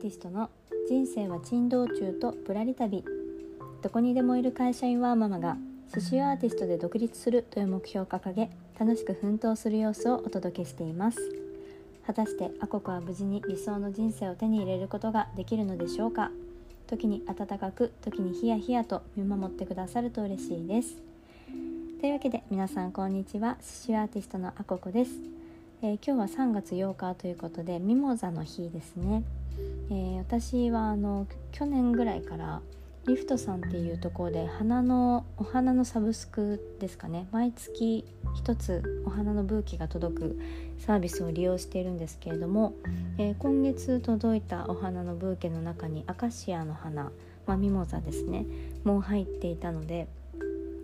ティストの人生は珍道中とぶらり旅。どこにでもいる会社員ワーママが刺繍アーティストで独立するという目標を掲げ楽しく奮闘する様子をお届けしています。果たしてアココは無事に理想の人生を手に入れることができるのでしょうか？時に温かく時にヒヤヒヤと見守ってくださると嬉しいです。というわけで皆さんこんにちは。刺繍アーティストのアココです。えー、今日は3月8日ということでミモザの日ですね、えー、私はあの去年ぐらいからリフトさんっていうところで花のお花のサブスクですかね。毎月1つお花のブーケが届くサービスを利用しているんですけれども、えー、今月届いたお花のブーケの中にアカシアの花、まあ、ミモザですねもう入っていたので、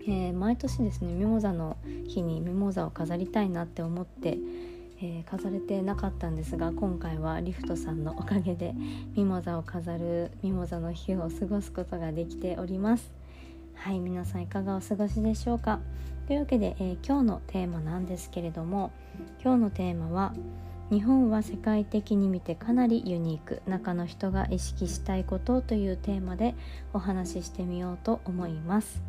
えー、毎年ですねミモザの日にミモザを飾りたいなって思ってえー、飾れてなかったんですが今回はリフトさんのおかげでミモザを飾るミモザの日を過ごすことができております。はい皆さんいかがお過ごしでしょうか？というわけで、えー、今日のテーマなんですけれども今日のテーマは日本は世界的に見てかなりユニーク中の人が意識したいことというテーマでお話ししてみようと思います、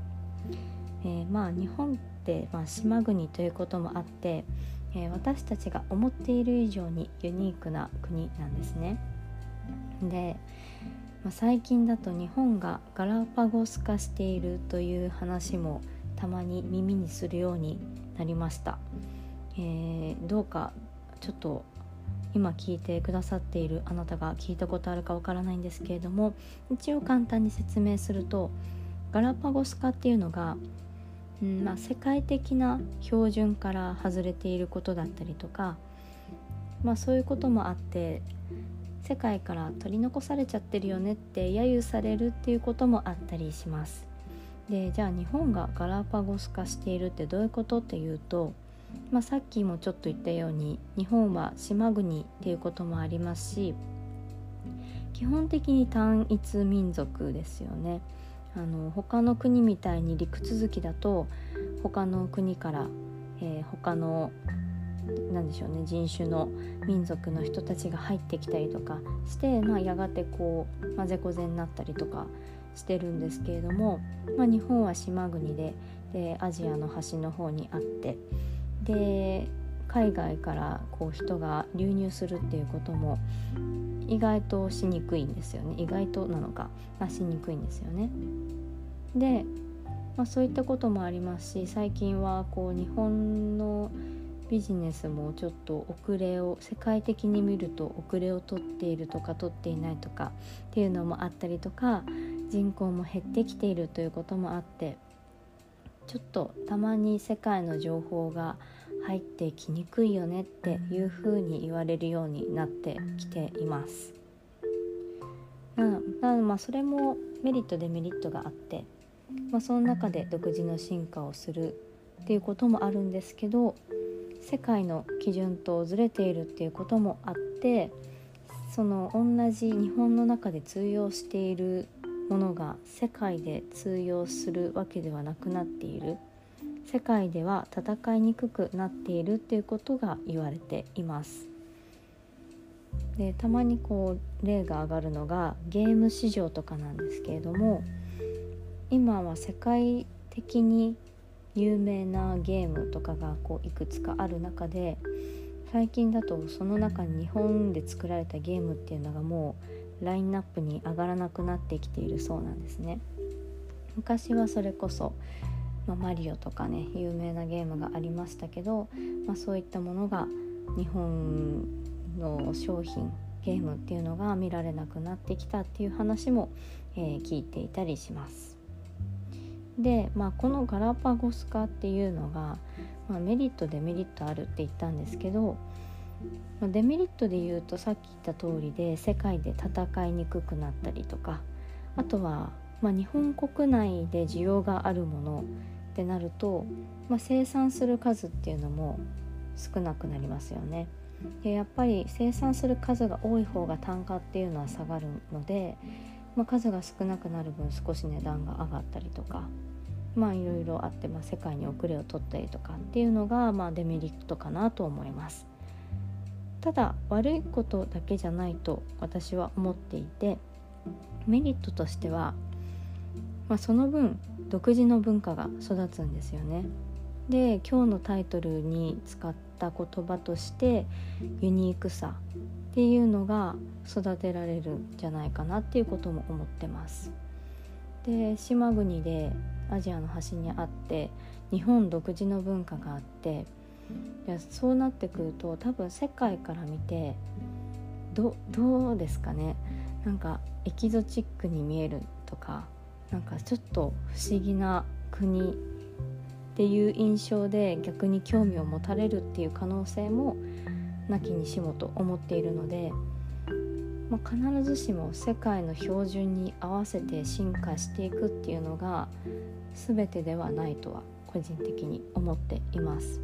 えー、まあ日本って、まあ、島国ということもあってえー、私たちが思っている以上にユニークな国なんですね。で、まあ、最近だと日本がガラパゴス化しているという話もたまに耳にするようになりました。えー、どうかちょっと今聞いてくださっているあなたが聞いたことあるかわからないんですけれども一応簡単に説明するとガラパゴス化っていうのがうんまあ、世界的な標準から外れていることだったりとか、まあ、そういうこともあって世界から取り残されちゃってるよねって揶揄されるっていうこともあったりします。でじゃあ日本がガラパゴス化しているってどういうことっていうと、まあ、さっきもちょっと言ったように日本は島国っていうこともありますし基本的に単一民族ですよね。あの他の国みたいに陸続きだと他の国から、えー、他の何でしょうね人種の民族の人たちが入ってきたりとかして、まあ、やがてこう混ぜこぜになったりとかしてるんですけれども、まあ、日本は島国ででアジアの端の方にあってで海外からこう人が流入するっていうことも意外としにくいんですよね意外となのか、まあ、しにくいんですよね。で、まあ、そういったこともありますし最近はこう日本のビジネスもちょっと遅れを世界的に見ると遅れをとっているとか取っていないとかっていうのもあったりとか人口も減ってきているということもあってちょっとたまに世界の情報が入ってきにくいよねっていうふうに言われるようになってきています。ななまあそれもメリットデメリットがあって、まあ、その中で独自の進化をするっていうこともあるんですけど世界の基準とずれているっていうこともあってその同じ日本の中で通用しているものが世界で通用するわけではなくなっている世界では戦いにくくなっているっていうことが言われています。でたまにこう例が挙がるのがゲーム市場とかなんですけれども今は世界的に有名なゲームとかがこういくつかある中で最近だとその中に日本で作られたゲームっていうのがもうラインナップに上がらなくなってきているそうなんですね。昔はそれこそまあ、マリオとかね有名なゲームがありましたけど、まあ、そういったものが日本の商品ゲームっていうのが見られなくなってきたっていう話も、えー、聞いていたりします。で、まあ、このガラパゴス化っていうのが、まあ、メリットデメリットあるって言ったんですけど、まあ、デメリットで言うとさっき言った通りで世界で戦いにくくなったりとかあとは、まあ、日本国内で需要があるものってなると、まあ、生産する数っていうのも少なくなりますよね。でやっぱり生産する数が多い方が単価っていうのは下がるので、まあ、数が少なくなる分少し値段が上がったりとかまあいろいろあって、まあ、世界に遅れを取ったりとかっていうのが、まあ、デメリットかなと思います。ただ悪いことだけじゃないと私は思っていてメリットとしては、まあ、その分独自の文化が育つんですよね。で今日のタイトルに使った言葉としてユニークさっていうのが育てられるんじゃないかなっていうことも思ってます。で島国でアジアの端にあって日本独自の文化があっていやそうなってくると多分世界から見てどどうですかねなんかエキゾチックに見えるとかなんかちょっと不思議な国っていう印象で逆に興味を持たれるっていう可能性もなきにしもと思っているので、まあ、必ずしも世界の標準に合わせて進化していくっていうのが全てではないとは個人的に思っています。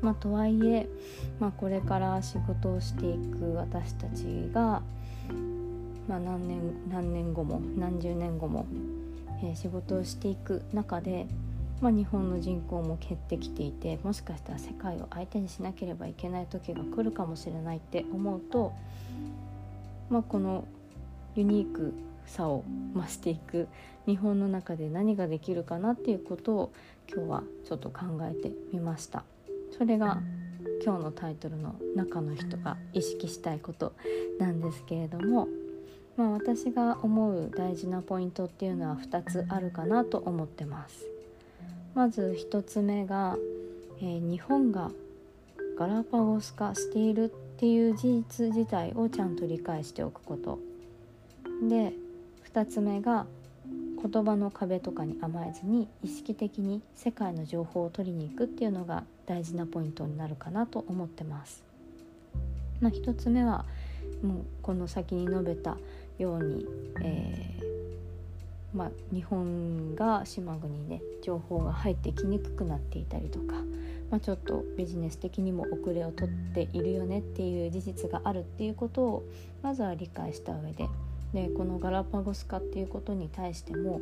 まあ、とはいえ、まあ、これから仕事をしていく私たちが、まあ、何年何年後も何十年後も、えー、仕事をしていく中で、まあ、日本の人口も減ってきていてもしかしたら世界を相手にしなければいけない時が来るかもしれないって思うと、まあ、このユニークさを増していく日本の中で何ができるかなっていうことを今日はちょっと考えてみました。それが今日のタイトルの中の人が意識したいことなんですけれども、まあ、私が思う大事なポイントっていうのは2つあるかなと思ってます。まず1つ目が、えー、日本がガラパゴス化しているっていう事実自体をちゃんと理解しておくことで2つ目が言葉の壁とかに甘えずに意識的に世界の情報を取りに行くっていうのが大事なポイントになるかなと思ってます。まあ、1つ目はもうこの先に述べたように、えー、まあ、日本が島国で情報が入ってきにくくなっていたりとか、まあ、ちょっとビジネス的にも遅れをとっているよねっていう事実があるっていうことをまずは理解した上ででこのガラパゴス化っていうことに対しても、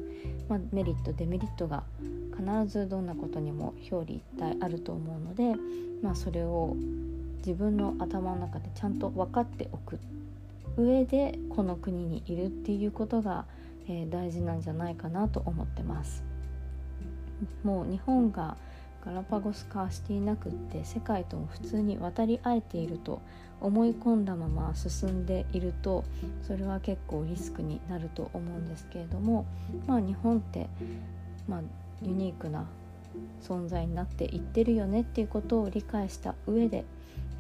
まあ、メリットデメリットが必ずどんなことにも表裏一体あると思うので、まあ、それを自分の頭の中でちゃんと分かっておく上でこの国にいるっていうことが、えー、大事なんじゃないかなと思ってます。もう日本がガラパゴス化していなくって世界とも普通に渡り合えていると思い込んだまま進んでいるとそれは結構リスクになると思うんですけれどもまあ日本って、まあ、ユニークな存在になっていってるよねっていうことを理解した上で、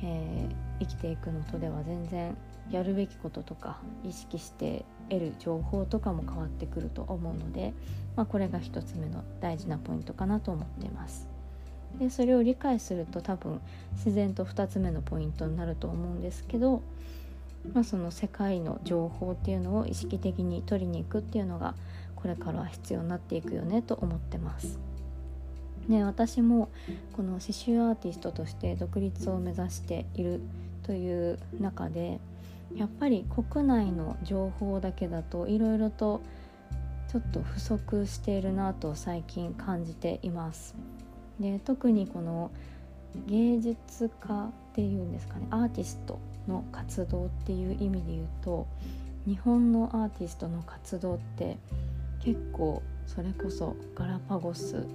えー、生きていくのとでは全然やるべきこととか意識して得る情報とかも変わってくると思うので、まあ、これが1つ目の大事なポイントかなと思っています。でそれを理解すると多分自然と2つ目のポイントになると思うんですけど、まあ、その世界の情報っていうのを意識的に取りに行くっていうのがこれからは必要になっていくよねと思ってます。で私もこの刺繍アーティストとして独立を目指しているという中でやっぱり国内の情報だけだといろいろとちょっと不足しているなと最近感じています。で特にこの芸術家っていうんですかねアーティストの活動っていう意味で言うと日本のアーティストの活動って結構それこそガラパゴス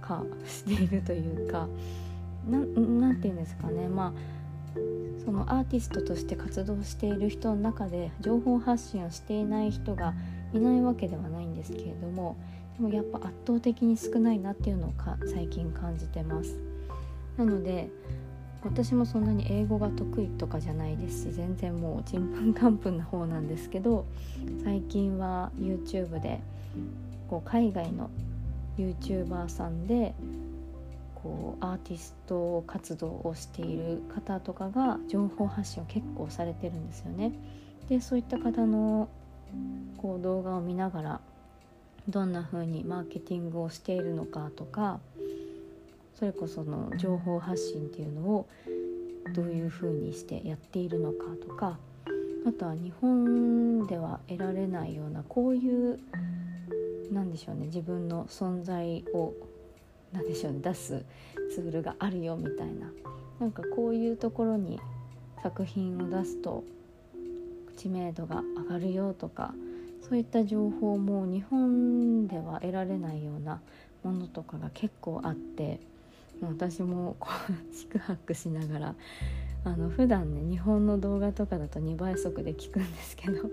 化しているというか何て言うんですかねまあそのアーティストとして活動している人の中で情報発信をしていない人がいないわけではないんですけれどもでもやっぱ圧倒的に少ないなっていうのをか最近感じてます。なので私もそんなに英語が得意とかじゃないですし全然もうちんぷんかんぷんな方なんですけど最近は YouTube でこう海外の YouTuber さんでこうアーティスト活動をしている方とかが情報発信を結構されてるんですよね。でそういった方のこう動画を見ながらどんな風にマーケティングをしているのかとかそれこその情報発信っていうのをどういう風にしてやっているのかとかあとは日本では得られないようなこういうなんでしょうね自分の存在を何でしょうね出すツールがあるよみたいななんかこういうところに作品を出すと知名度が上がるよとかそういった情報も日本では得られないようなものとかが結構あって私もこう四苦八苦しながらあの普段ね日本の動画とかだと2倍速で聞くんですけど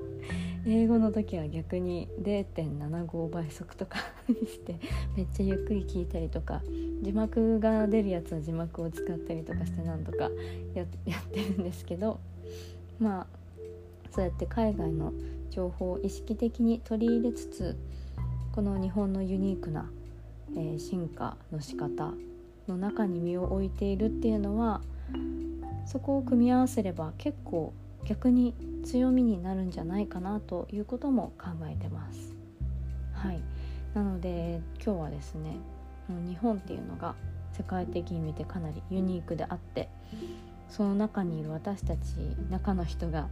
英語の時は逆に0.75倍速とかにしてめっちゃゆっくり聞いたりとか字幕が出るやつは字幕を使ったりとかしてなんとかやってるんですけどまあそうやって海外の情報を意識的に取り入れつつこの日本のユニークな、えー、進化の仕方の中に身を置いているっていうのはそこを組み合わせれば結構逆に強みになるんじゃないかなということも考えてます。はい。なので今日はですね日本っていうのが世界的に見てかなりユニークであってその中にいる私たち中の人が、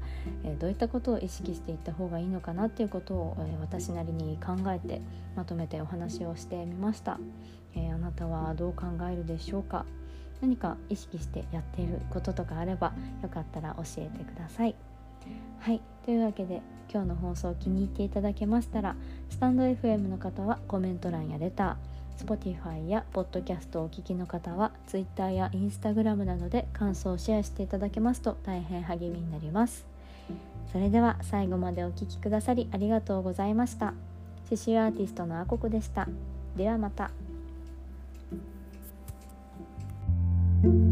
どういったことを意識していった方がいいのかなっていうことを、私なりに考えてまとめてお話をしてみました、えー、あなたはどう考えるでしょうか？何か意識してやっていることとかあればよかったら教えてください。はいというわけで今日の放送気に入っていただけましたらスタンド FM の方はコメント欄やレター Spotify や Podcast をお聞きの方は Twitter や Instagram などで感想をシェアしていただけますと大変励みになりますそれでは最後までお聴きくださりありがとうございました刺繍アーティストのあここでしたではまた。thank you